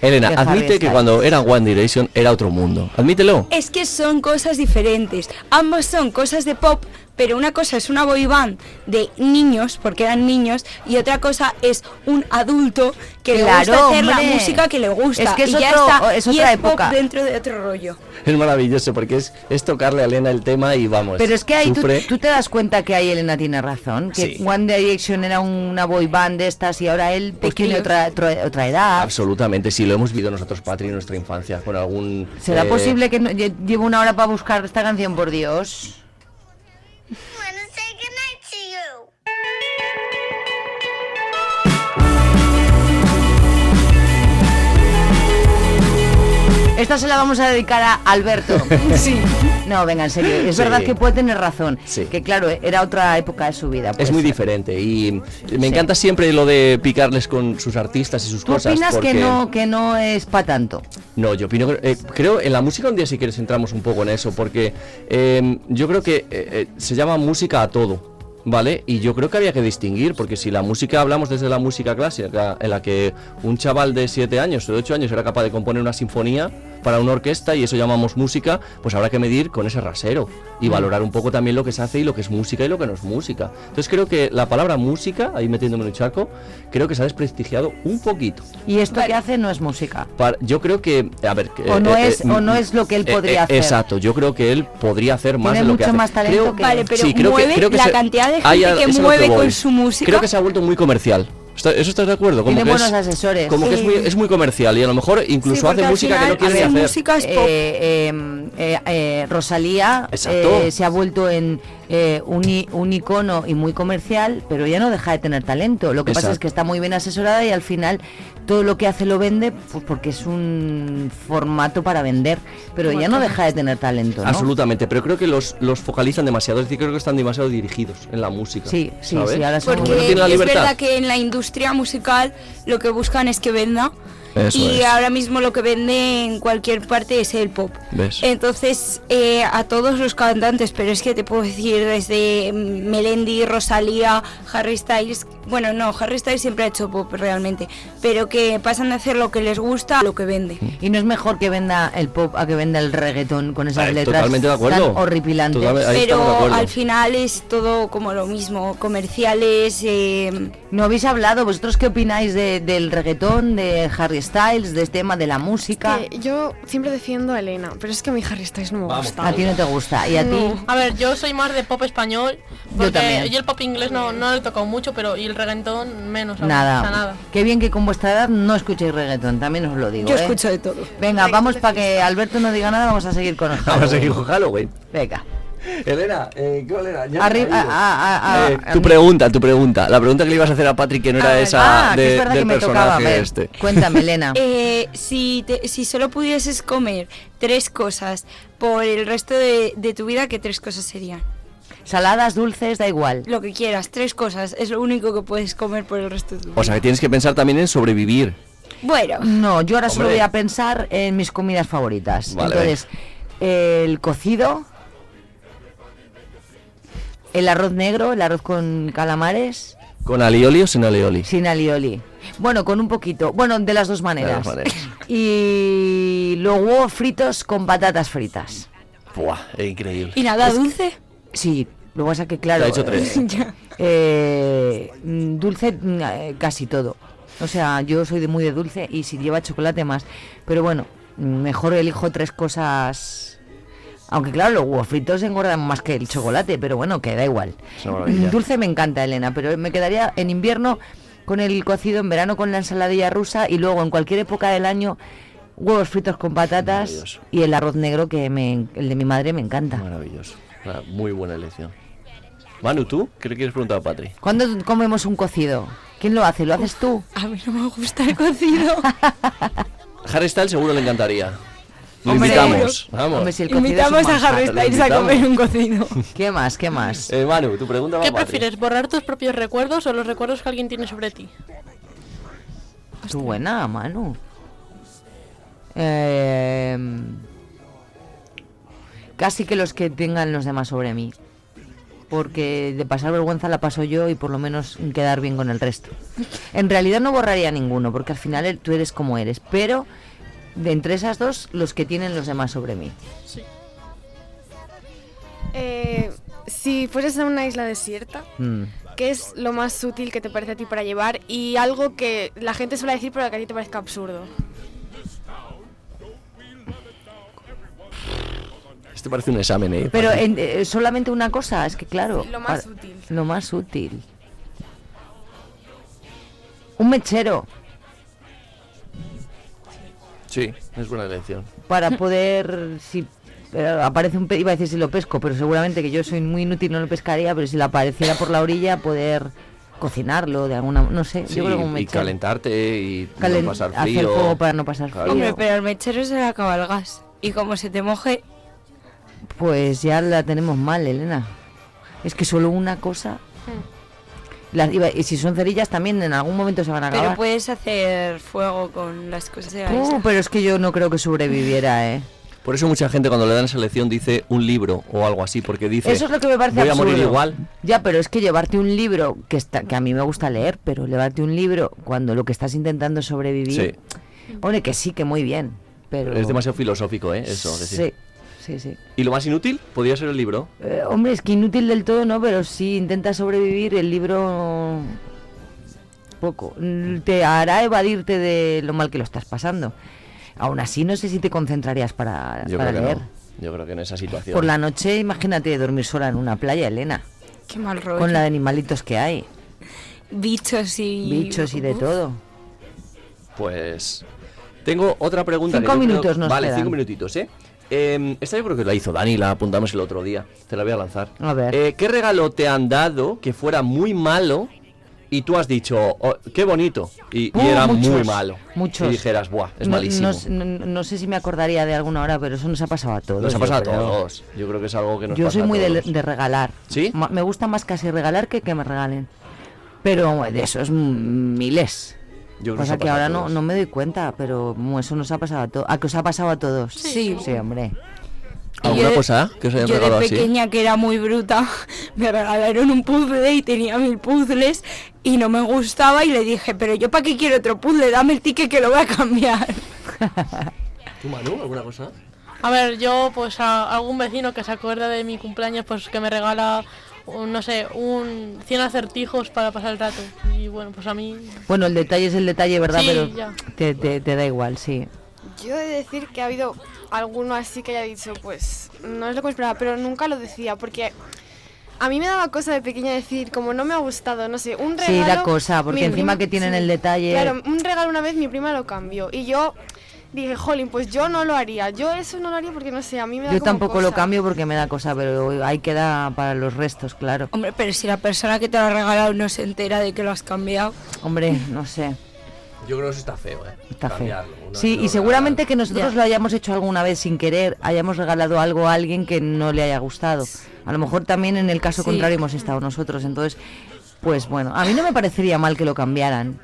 Elena, admite que cuando era One Direction era otro mundo. Admítelo. Es que son cosas diferentes. Ambos son cosas de pop, pero una cosa es una boy band de niños, porque eran niños, y otra cosa es un adulto que le Claro, gusta hacer la hombre. música que le gusta. Es que es y ya otro- está. es y otra es pop época. dentro de otro rollo. Es maravilloso porque es, es tocarle a Elena el tema y vamos. Pero es que ahí tú, tú te das cuenta que ahí Elena tiene razón, que Sí. One Direction era una boy band de estas y ahora él pues, tiene otra, otra, otra edad. Absolutamente, sí, lo hemos vivido nosotros, Patri, en nuestra infancia, con algún... ¿Será eh, posible que no- lle- llevo una hora para buscar esta canción, por Dios? Esta se la vamos a dedicar a Alberto. Sí. No, venga, en serio. Es Sí. verdad que puede tener razón. Sí. Que claro, era otra época de su vida. Es muy diferente y me encanta siempre lo de picarles con sus artistas y sus ¿Tú cosas. opinas porque... que no, que no es para tanto? No, yo opino que, eh, creo en la música un día si quieres entramos un poco en eso, porque eh, yo creo que eh, eh, se llama música a todo, ¿vale? Y yo creo que había que distinguir, porque si la música hablamos desde la música clásica, en la que un chaval de 7 años o de 8 años era capaz de componer una sinfonía, para una orquesta y eso llamamos música, pues habrá que medir con ese rasero y Mm. valorar un poco también lo que se hace y lo que es música y lo que no es música. Entonces creo que la palabra música, ahí metiéndome en el charco, creo que se ha desprestigiado un poquito. Y esto que hace no es música. Para- yo creo que, a ver, que, O no eh, es- eh, o no es lo que él eh, podría eh, hacer. Exacto, yo creo que él podría hacer más Tiene de lo que mucho hace. más talento Creo- que- Vale, pero sí, creo que- mueve creo que la se- cantidad de gente que es mueve con su música. Creo que se ha vuelto muy comercial. ¿Está- ¿Eso estás de acuerdo? Como Tiene que es- buenos asesores. Como que es muy, es muy comercial y a lo mejor incluso hace música que no quiere hacer. Eh, eh, eh, eh, Rosalía eh, se ha vuelto en eh, un, i- un icono y muy comercial, pero ella no deja de tener talento. Lo que pasa es que está muy bien asesorada y al final todo lo que hace lo vende pues, porque es un formato para vender, pero ella no deja de tener talento. ¿no? Absolutamente, pero creo que los, los focalizan demasiado, es decir, creo que están demasiado dirigidos en la música. Sí, sí, ¿sabes? sí, ahora Porque no es libertad. verdad que en la industria musical lo que buscan es que venda. Eso y es. ahora mismo lo que vende en cualquier parte es el pop. ¿Ves? Entonces, eh, a todos los cantantes, pero es que te puedo decir desde Melendi, Rosalía, Harry Styles, bueno, no, Harry Styles siempre ha hecho pop realmente, pero que pasan de hacer lo que les gusta a lo que vende. Y no es mejor que venda el pop a que venda el reggaetón con esas letras totalmente de acuerdo. tan horripilantes. Totalmente- de Pero acuerdo. al final es todo como lo mismo, comerciales, eh, No habéis hablado, vosotros qué opináis de- del reggaetón, de Harry Styles, de este tema de la música. Que yo siempre defiendo a Elena, pero es que a mi Harry Styles no me gusta. A ti no te gusta. ¿Y a ti? No. A ver, yo soy más de pop español. Yo Porque también. yo el pop inglés no, no le he tocado mucho, pero y el reggaetón menos. aún. Nada. O sea, nada. Qué bien que con vuestra edad no escuchéis reggaetón, también os lo digo. Yo ¿eh? escucho de todo. Venga, vamos para que Alberto no diga nada, vamos a seguir con el Vamos a seguir con Halloween. Venga. Elena, eh, ¿qué Elena? Ya Arriba, Eh, tu pregunta, tu pregunta. La pregunta que le ibas a hacer a Patrick que no era esa Ah, que de- es verdad del que me personaje tocaba. Este. Cuéntame, Elena. Eh, si, te- si solo pudieses comer tres cosas por el resto de, de tu vida, ¿qué tres cosas serían? Saladas, dulces, da igual. Lo que quieras, tres cosas. Es lo único que puedes comer por el resto de tu vida. O sea que tienes que pensar también en sobrevivir. Bueno. No, yo ahora solo voy a pensar en mis comidas favoritas. Vale, Entonces, el cocido, el arroz negro, el arroz con calamares, ¿Con alioli o sin alioli? sin alioli. Bueno, con un poquito. Bueno, de las dos maneras. las dos maneras. Y huevos fritos con patatas fritas. Buah, es increíble. ¿Y nada Es que- dulce? Sí, lo que pasa que claro. Hecho tres. eh, dulce eh, casi todo. O sea, yo soy de muy de dulce y si lleva chocolate más. Pero bueno, mejor elijo tres cosas. Aunque claro, los huevos fritos engordan más que el chocolate, pero bueno, que da igual. Es Dulce me encanta, Elena, pero me quedaría en invierno con el cocido, en verano con la ensaladilla rusa y luego en cualquier época del año huevos fritos con patatas y el arroz negro que me, el de mi madre me encanta. Maravilloso. Muy buena elección. Manu, ¿tú? ¿Qué le quieres preguntar a Patri? ¿Cuándo comemos un cocido? ¿Quién lo hace? ¿Lo haces tú? A mí no me gusta el cocido. Harry Styles seguro le encantaría. Lo Hombre, invitamos. Vamos. Hombre, si el cocido es Invitamos un a Harry. Styles a comer un cocido. ¿Qué más? ¿Qué más? Eh, Manu, tu pregunta va ¿Qué a Patri. prefieres, borrar tus propios recuerdos o los recuerdos que alguien tiene sobre ti? Tú buena, Manu. Eh, casi que los que tengan los demás sobre mí. Porque de pasar vergüenza la paso yo y por lo menos quedar bien con el resto. En realidad no borraría ninguno, porque al final tú eres como eres. Pero de entre esas dos, los que tienen los demás sobre mí. Eh, si fueses a una isla desierta, Mm. ¿qué es lo más útil que te parece a ti para llevar? Y algo que la gente suele decir pero que a ti te parezca absurdo. Este parece un examen, ¿eh? Pero en- eh, solamente una cosa, es que claro. Sí, lo más para- útil. Lo más útil. Un mechero Sí, es buena elección. para poder si pero aparece un iba a decir si lo pesco, pero seguramente que yo soy muy inútil no lo pescaría, pero si le apareciera por la orilla poder cocinarlo de alguna no sé, Sí, yo creo que un y calentarte y Calen- no pasar hacer frío. fuego para no pasar Claro. frío. Hombre, pero el mechero se le acaba el gas. Y como se te moje, Pues ya la tenemos mal, Elena. Es que solo una cosa. Las- iba- y si son cerillas también en algún momento se van a pero acabar. puedes hacer fuego con las cosas de Uh, pero es que yo no creo que sobreviviera, ¿eh? Por eso mucha gente cuando le dan esa elección dice un libro o algo así, porque dice Eso es lo que me parece voy a morir absurdo. igual. Ya, pero es que llevarte un libro que está que a mí me gusta leer, pero llevarte un libro cuando lo que estás intentando es sobrevivir. Hombre, que sí, que muy bien. pero... Es demasiado filosófico, ¿eh? Eso, decir. Sí, sí, sí. ¿Y lo más inútil? Podría ser el libro. Eh, hombre, es que inútil del todo, ¿no? Pero si intenta sobrevivir, el libro poco. Mm, Te hará evadirte de lo mal que lo estás pasando. Aún así, no sé si te concentrarías para, Yo para creo que leer. no. Yo creo que en esa situación. Por la noche, imagínate dormir sola en una playa, Elena. Qué mal rollo. Con la de animalitos que hay. Bichos y... Bichos y de Uf. todo. Pues. Tengo otra pregunta. Cinco que yo creo- minutos nos Vale, quedan. cinco minutitos, ¿eh? Eh, esta yo creo que la hizo Dani, la apuntamos el otro día. Te la voy a lanzar. A ver. Eh, ¿Qué regalo te han dado que fuera muy malo y tú has dicho, "Oh, qué bonito? Y, y Uh, era muchos, muy malo. muchos. Y dijeras, buah, es No- malísimo. No, no- no sé si me acordaría de alguna hora, pero eso nos ha pasado a todos. Nos ha yo pasado a creo. todos. Yo creo que es algo que nos Yo pasa soy muy de, todos. de regalar. ¿Sí? Me gusta más casi regalar que que me regalen. Pero de esos mm, miles. Yo que ahora no, no me doy cuenta, pero eso nos ha pasado a todos. ¿A que os ha pasado a todos? Sí. Sí, hombre. ¿Alguna yo de- cosa que os hayan Yo de regalado así? pequeña, que era muy bruta, me regalaron un puzzle y tenía mil puzzles y no me gustaba y le dije, pero yo para qué quiero otro puzzle, dame el ticket que lo voy a cambiar. ¿Tú, Manu, alguna cosa? A ver, yo pues a algún vecino que se acuerda de mi cumpleaños pues que me regala no sé, un 100 acertijos para pasar el rato. Y bueno, pues a mí Bueno, el detalle es el detalle, ¿verdad? Sí, pero ya. te, te- te da igual, sí. Yo he de decir que ha habido alguno así que haya dicho, pues no es lo que esperaba, pero nunca lo decía, porque a mí me daba cosa de pequeña decir, como no me ha gustado, no sé, un regalo. Sí, da cosa, porque encima prima- que tienen sí. el detalle... Claro, un regalo una vez mi prima lo cambió y yo dije, jolín, pues yo no lo haría, yo eso no lo haría porque no sé, a mí me da Yo como tampoco lo cambio porque me da cosa, pero ahí queda para los restos, claro. Hombre, pero si la persona que te lo ha regalado no se entera de que lo has cambiado. Hombre, no sé. Yo creo que eso está feo, ¿eh? Está feo. Cambiarlo, Sí, y seguramente que nosotros Ya. lo hayamos hecho alguna vez sin querer, hayamos regalado algo a alguien que no le haya gustado. A lo mejor también en el caso Sí. contrario hemos estado nosotros, entonces, pues bueno, a mí no me parecería mal que lo cambiaran.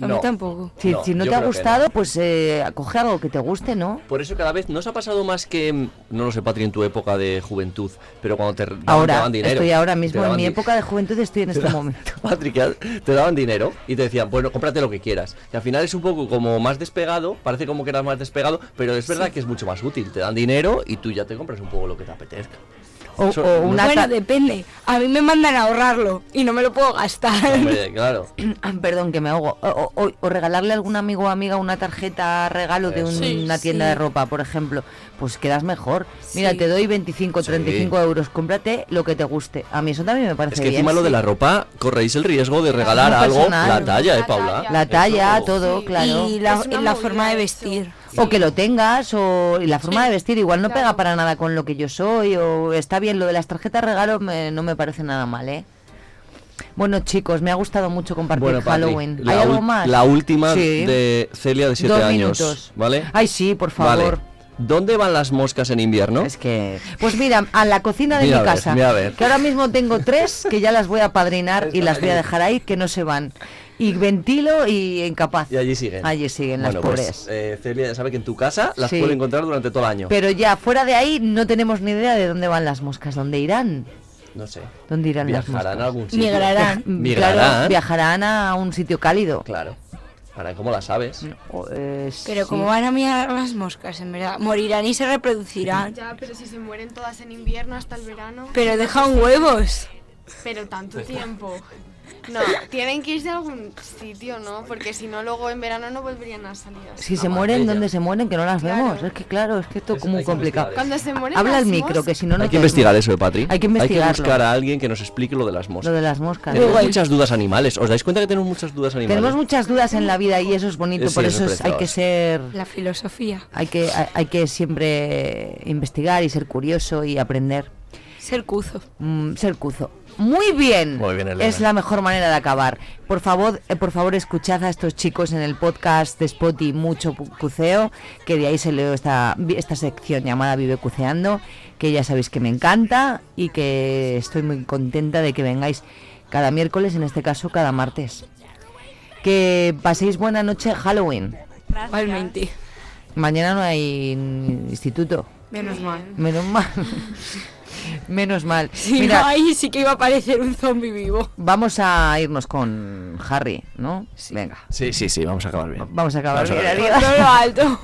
A mí No. tampoco. Si, No, si no yo te ha gustado, pues eh, coge algo que te guste, ¿no? Por eso cada vez nos ha pasado más que, no lo sé, Patri, en tu época de juventud, pero cuando te, Ahora, daban dinero. estoy ahora mismo, en mi época de juventud estoy en este momento. Patri, que te daban dinero y te decían, bueno, cómprate lo que quieras. Y al final es un poco como más despegado, parece como que eras más despegado, pero es verdad que es mucho más útil. Te dan dinero y tú ya te compras un poco lo que te apetezca. O, Eso- o una Bueno, depende. A mí me mandan a ahorrarlo y no me lo puedo gastar. Hombre, claro. Ah, Perdón, que me ahogo. O, o- o- regalarle a algún amigo o amiga una tarjeta regalo de un- Sí, una tienda sí. de ropa, por ejemplo. Pues quedas mejor. Mira, Sí. te doy 25, 35 euros. Cómprate lo que te guste. A mí eso también me parece Es que bien. encima lo de la ropa corréis el riesgo de regalar algo, personal. la talla, ¿eh, La Paula? talla. La talla, Eso- todo, Sí. claro. Y la, la forma de eso. vestir. O que lo tengas, o y la forma Sí, de vestir igual no pega para nada con lo que yo soy, o está bien, lo de las tarjetas regalo me- no me parece nada mal, ¿eh? Bueno, chicos, me ha gustado mucho compartir Bueno, Halloween. la ¿Hay algo más? La última Sí. de Celia de 7 Dos años. minutos. ¿Vale? Ay, sí, por favor. Vale. ¿Dónde van las moscas en invierno? Es que. Pues mira, a la cocina de Mira mi a ver, casa. mira a ver. Que ahora mismo tengo tres que ya las voy a padrinar y las voy a dejar ahí que no se van. Y ventilo y incapaz. Y allí siguen. Allí siguen las bueno, pobres. Pues, eh, Celia ya sabe que en tu casa las Sí. puede encontrar durante todo el año. Pero ya fuera de ahí no tenemos ni idea de dónde van las moscas, dónde irán. no sé. ¿Dónde irán las moscas? Viajarán a algún sitio. Migrarán. Migrarán. Claro, viajarán a un sitio cálido. Claro. Ahora, ¿cómo la sabes? O, eh, Pero sí. como van a mirar las moscas, en verdad. Morirán y se reproducirán. Ya, pero si se mueren todas en invierno hasta el verano. Pero dejan huevos. Pero tanto tiempo. No, tienen que irse a algún sitio, ¿no? Porque si no, luego en verano no volverían a salir. así. Si se Ah, mueren, Marbella. ¿dónde se mueren? Que no las Claro. vemos. Es que claro, es que esto es muy complicado. Cuando se mueren Habla al micro, que si no, no Hay que investigar eso, ¿eh, Patri? Hay que Hay que investigarlo. buscar a alguien que nos explique lo de las moscas. Lo de las moscas. Tenemos muchas dudas animales. ¿Os dais cuenta que tenemos muchas dudas animales? Tenemos muchas dudas en la vida y eso es bonito, Sí, por eso es hay que ser La filosofía. hay que hay, hay que siempre investigar y ser curioso y aprender, Ser cuzo. Mm, ser cuzo. Muy bien. Muy bien, Elena. es la mejor manera de acabar. Por favor, eh, por favor, escuchad a estos chicos en el podcast de Spotty Mucho Cuceo, que de ahí se leo esta, esta sección llamada Vive Cuceando, que ya sabéis que me encanta y que estoy muy contenta de que vengáis cada miércoles, en este caso cada martes. Que paséis buena noche Halloween. Igualmente. Mañana no hay instituto. Menos mal. Menos mal. Menos mal. Si Mira, no, ahí sí que iba a aparecer un zombie vivo. vamos a irnos con Harry, ¿no? Venga. Sí, sí, sí, vamos a acabar bien. Vamos a acabar Vamos a bien, acabar todo lo alto.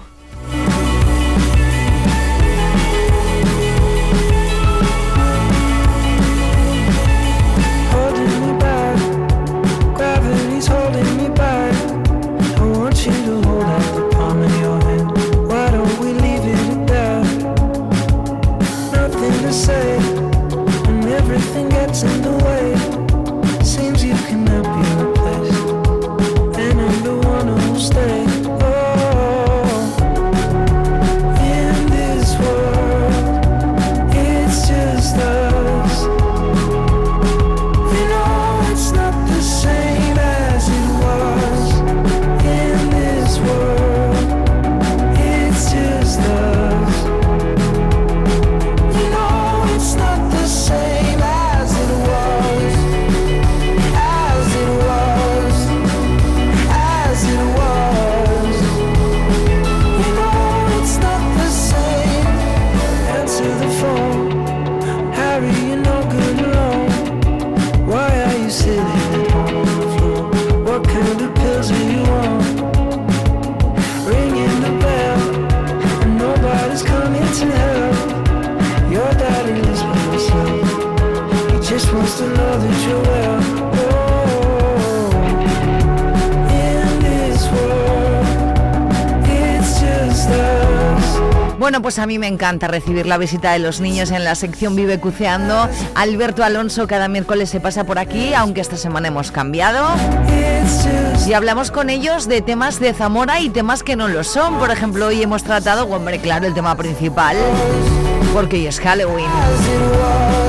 Pues a mí me encanta recibir la visita de los niños en la sección Vive Cuceando. Alberto Alonso cada miércoles se pasa por aquí, aunque esta semana hemos cambiado. Y hablamos con ellos de temas de Zamora y temas que no lo son. Por ejemplo, hoy hemos tratado, hombre, claro, el tema principal, porque hoy es Halloween.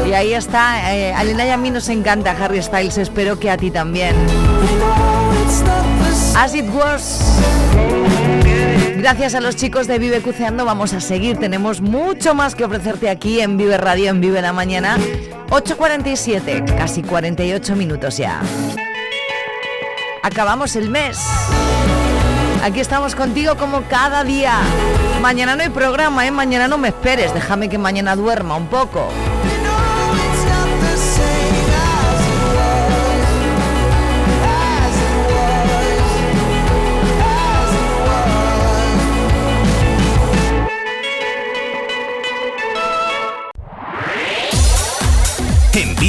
Y ahí está, eh, a Elena y a mí nos encanta Harry Styles, espero que a ti también. As it was. Gracias a los chicos de Vive Cuceando vamos a seguir. Tenemos mucho más que ofrecerte aquí en Vive Radio, en Vive la Mañana. 8.47, casi 48 minutos ya. Acabamos el mes. Aquí estamos contigo como cada día. Mañana no hay programa, ¿eh? Mañana no me esperes. Déjame que mañana duerma un poco.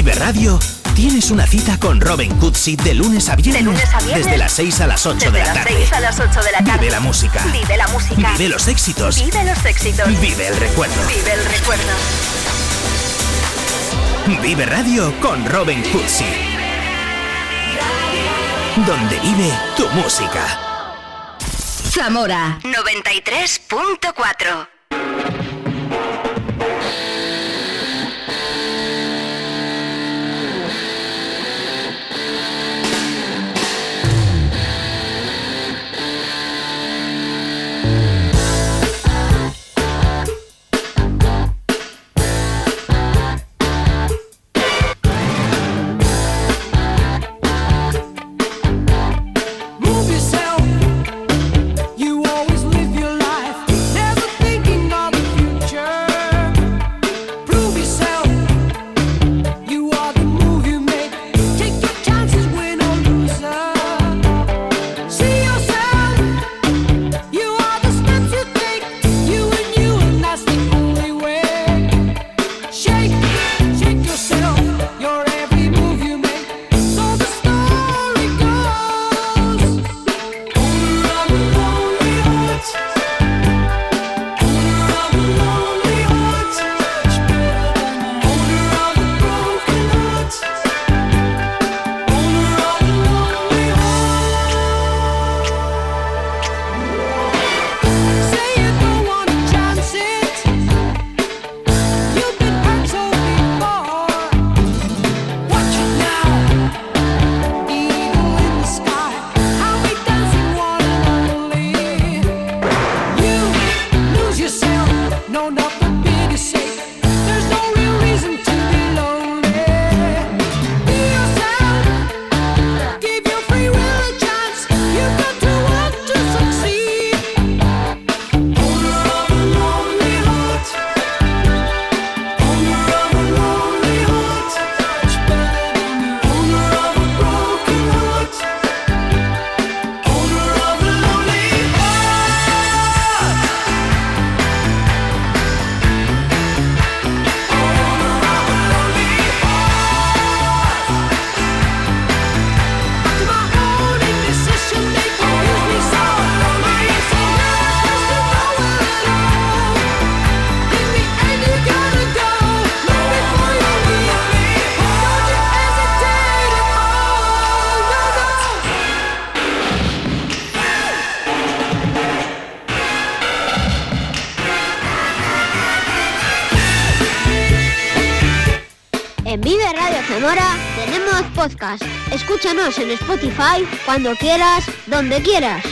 En Vive Radio tienes una cita con Robin Cutsi de lunes a viernes, De lunes a viernes. desde las 6 a las 8 Desde de la las tarde. 6 a las 8 de la tarde. Vive la música. Vive la música. Vive los éxitos. Vive los éxitos. Vive el recuerdo. Vive el recuerdo. Vive Radio con Robin Cutsi. Donde vive tu música. Zamora 93.4. Zamora tenemos podcast. Escúchanos en Spotify cuando quieras, donde quieras.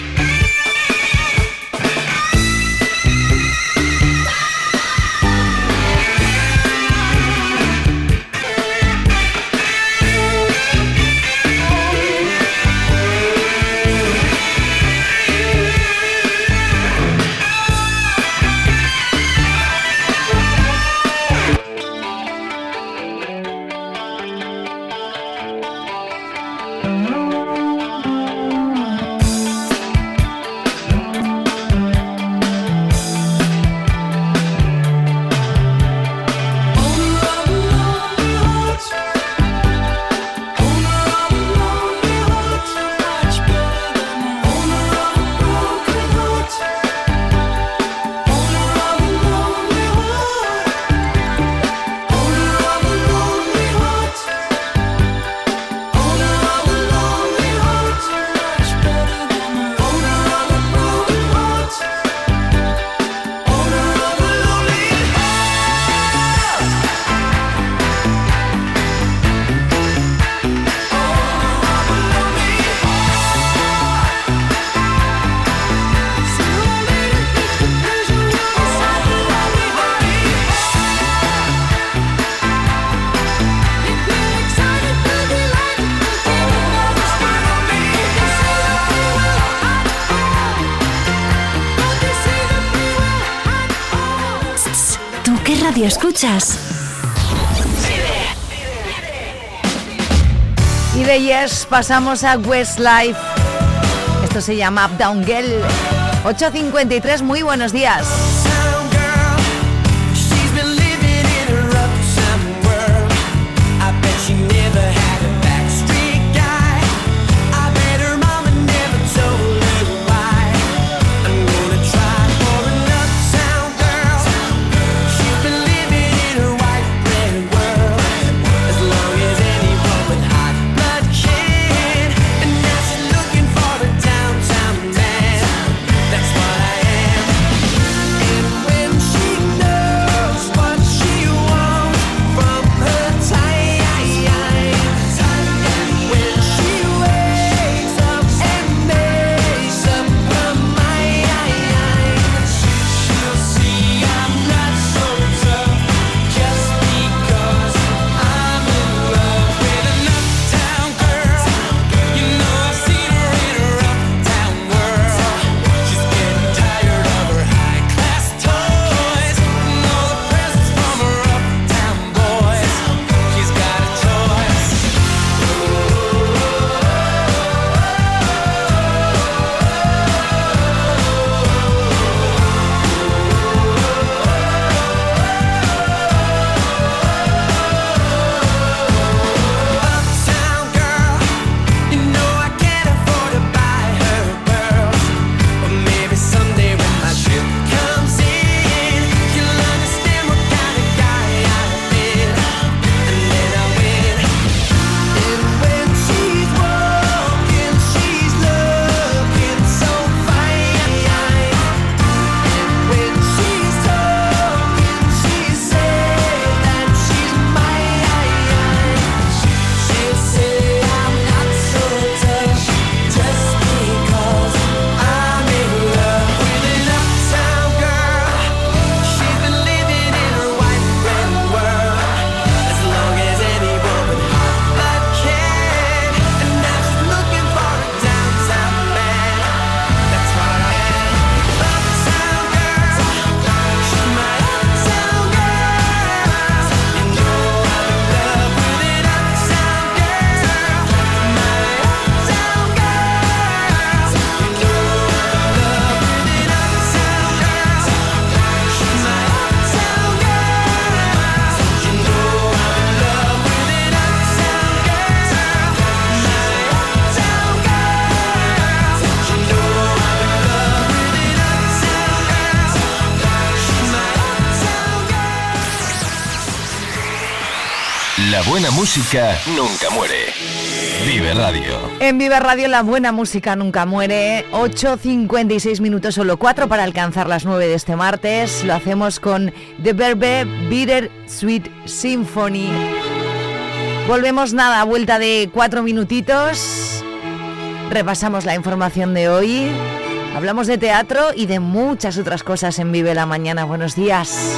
Radio escuchas? Y de Yes pasamos a Westlife. Esto se llama Updown Girl. 8.53, muy buenos días. buena música nunca muere. Vive Radio. En Vive Radio la buena música nunca muere. 8.56 minutos, solo 4 para alcanzar las 9 de este martes. Lo hacemos con The Verbe Bitter Sweet Symphony. Volvemos nada, a vuelta de 4 minutitos. Repasamos la información de hoy. Hablamos de teatro y de muchas otras cosas en Vive la Mañana. Buenos días.